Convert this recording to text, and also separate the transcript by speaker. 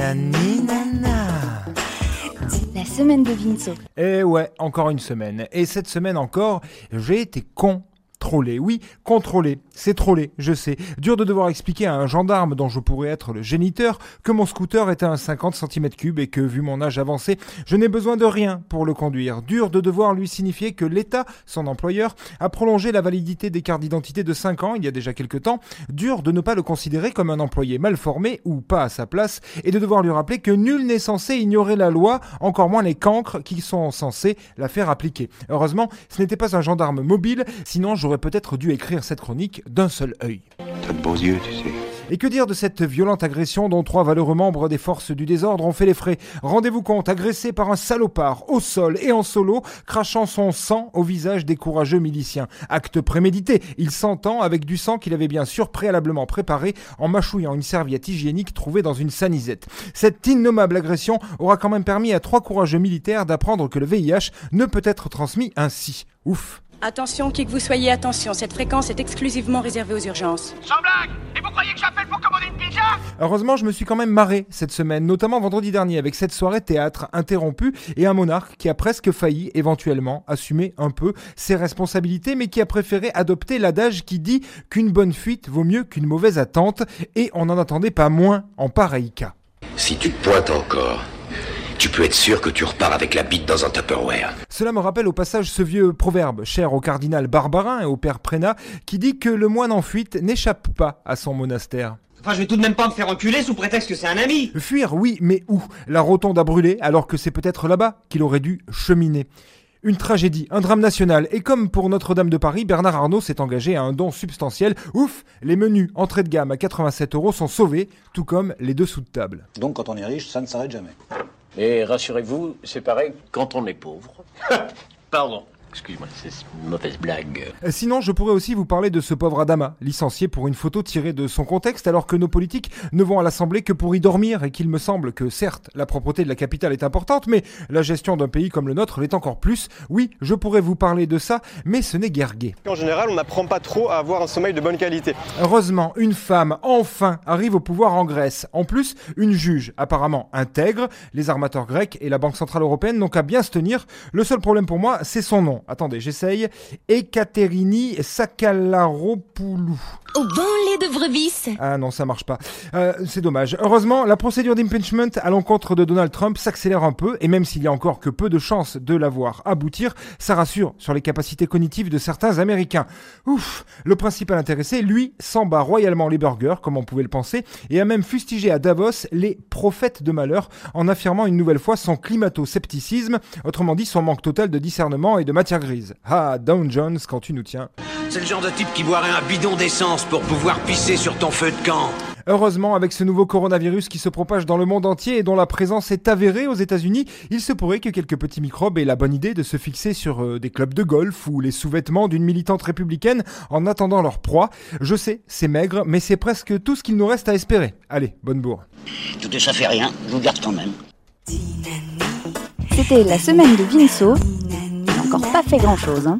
Speaker 1: La semaine de Vinceau.
Speaker 2: Eh ouais, encore une semaine. Et cette semaine encore, j'ai été con Contrôler, oui, contrôler, c'est troller, je sais. Dur de devoir expliquer à un gendarme dont je pourrais être le géniteur que mon scooter est à un 50 cm3 et que, vu mon âge avancé, je n'ai besoin de rien pour le conduire. Dur de devoir lui signifier que l'État, son employeur, a prolongé la validité des cartes d'identité de 5 ans il y a déjà quelques temps. Dur de ne pas le considérer comme un employé mal formé ou pas à sa place et de devoir lui rappeler que nul n'est censé ignorer la loi, encore moins les cancres qui sont censés la faire appliquer. Heureusement, ce n'était pas un gendarme mobile, sinon j'aurais peut-être dû écrire cette chronique d'un seul œil.
Speaker 3: T'as de beaux yeux, tu sais.
Speaker 2: Et que dire de cette violente agression dont trois valeureux membres des forces du désordre ont fait les frais? Rendez-vous compte, agressé par un salopard au sol et en solo, crachant son sang au visage des courageux miliciens. Acte prémédité, il s'entend avec du sang qu'il avait bien sûr préalablement préparé en mâchouillant une serviette hygiénique trouvée dans une sanisette. Cette innommable agression aura quand même permis à trois courageux militaires d'apprendre que le VIH ne peut être transmis ainsi. Ouf
Speaker 4: Attention, qui que vous soyez, attention, cette fréquence est exclusivement réservée aux urgences.
Speaker 5: Sans blague Et vous croyez que j'appelle pour commander une pizza?
Speaker 2: Heureusement, je me suis quand même marré cette semaine, notamment vendredi dernier avec cette soirée théâtre interrompue et un monarque qui a presque failli éventuellement assumer un peu ses responsabilités, mais qui a préféré adopter l'adage qui dit qu'une bonne fuite vaut mieux qu'une mauvaise attente, et on n'en attendait pas moins en pareil cas.
Speaker 3: Si tu te pointes encore, tu peux être sûr que tu repars avec la bite dans un Tupperware.
Speaker 2: Cela me rappelle au passage ce vieux proverbe, cher au cardinal Barbarin et au père Prénat, qui dit que le moine en fuite n'échappe pas à son monastère.
Speaker 6: Enfin, je vais tout de même pas me faire enculer sous prétexte que c'est un ami.
Speaker 2: Fuir, oui, mais où? La rotonde a brûlé, alors que c'est peut-être là-bas qu'il aurait dû cheminer. Une tragédie, un drame national, et comme pour Notre-Dame de Paris, Bernard Arnault s'est engagé à un don substantiel. Ouf, les menus entrée de gamme à 87 euros sont sauvés, tout comme les dessous de table.
Speaker 7: Donc quand on est riche, ça ne s'arrête jamais.
Speaker 8: Et rassurez-vous, c'est pareil quand on est pauvre. Pardon. Excuse-moi, c'est une mauvaise blague.
Speaker 2: Euh, sinon, je pourrais aussi vous parler de ce pauvre Adama, licencié pour une photo tirée de son contexte, alors que nos politiques ne vont à l'Assemblée que pour y dormir, et qu'il me semble que certes, la propreté de la capitale est importante, mais la gestion d'un pays comme le nôtre l'est encore plus. Oui, je pourrais vous parler de ça, mais ce n'est guère gai.
Speaker 9: En général, on n'apprend pas trop à avoir un sommeil de bonne qualité.
Speaker 2: Heureusement, une femme, enfin, arrive au pouvoir en Grèce. En plus, une juge, apparemment intègre. Les armateurs grecs et la Banque Centrale Européenne n'ont qu'à bien se tenir. Le seul problème pour moi, c'est son nom. Attendez, j'essaye. Ekaterini Sakalaropoulou.
Speaker 1: Au bon lait de brebis
Speaker 2: Ah non, ça marche pas. Euh, c'est dommage. Heureusement, la procédure d'impeachment à l'encontre de Donald Trump s'accélère un peu, et même s'il y a encore que peu de chances de la voir aboutir, ça rassure sur les capacités cognitives de certains Américains. Ouf, le principal intéressé, lui, s'en bat royalement les burgers, comme on pouvait le penser, et a même fustigé à Davos les prophètes de malheur en affirmant une nouvelle fois son climato-scepticisme, autrement dit son manque total de discernement et de matière grise. Ah, Down Jones, quand tu nous tiens.
Speaker 10: C'est le genre de type qui boirait un bidon d'essence pour pouvoir pisser sur ton feu de camp.
Speaker 2: Heureusement, avec ce nouveau coronavirus qui se propage dans le monde entier et dont la présence est avérée aux États-Unis, il se pourrait que quelques petits microbes aient la bonne idée de se fixer sur euh, des clubs de golf ou les sous-vêtements d'une militante républicaine en attendant leur proie. Je sais, c'est maigre, mais c'est presque tout ce qu'il nous reste à espérer. Allez, bonne bourre.
Speaker 11: Tout ça fait rien, je vous garde quand même.
Speaker 1: C'était la semaine de Vinceau. Encore pas fait grand-chose. Hein.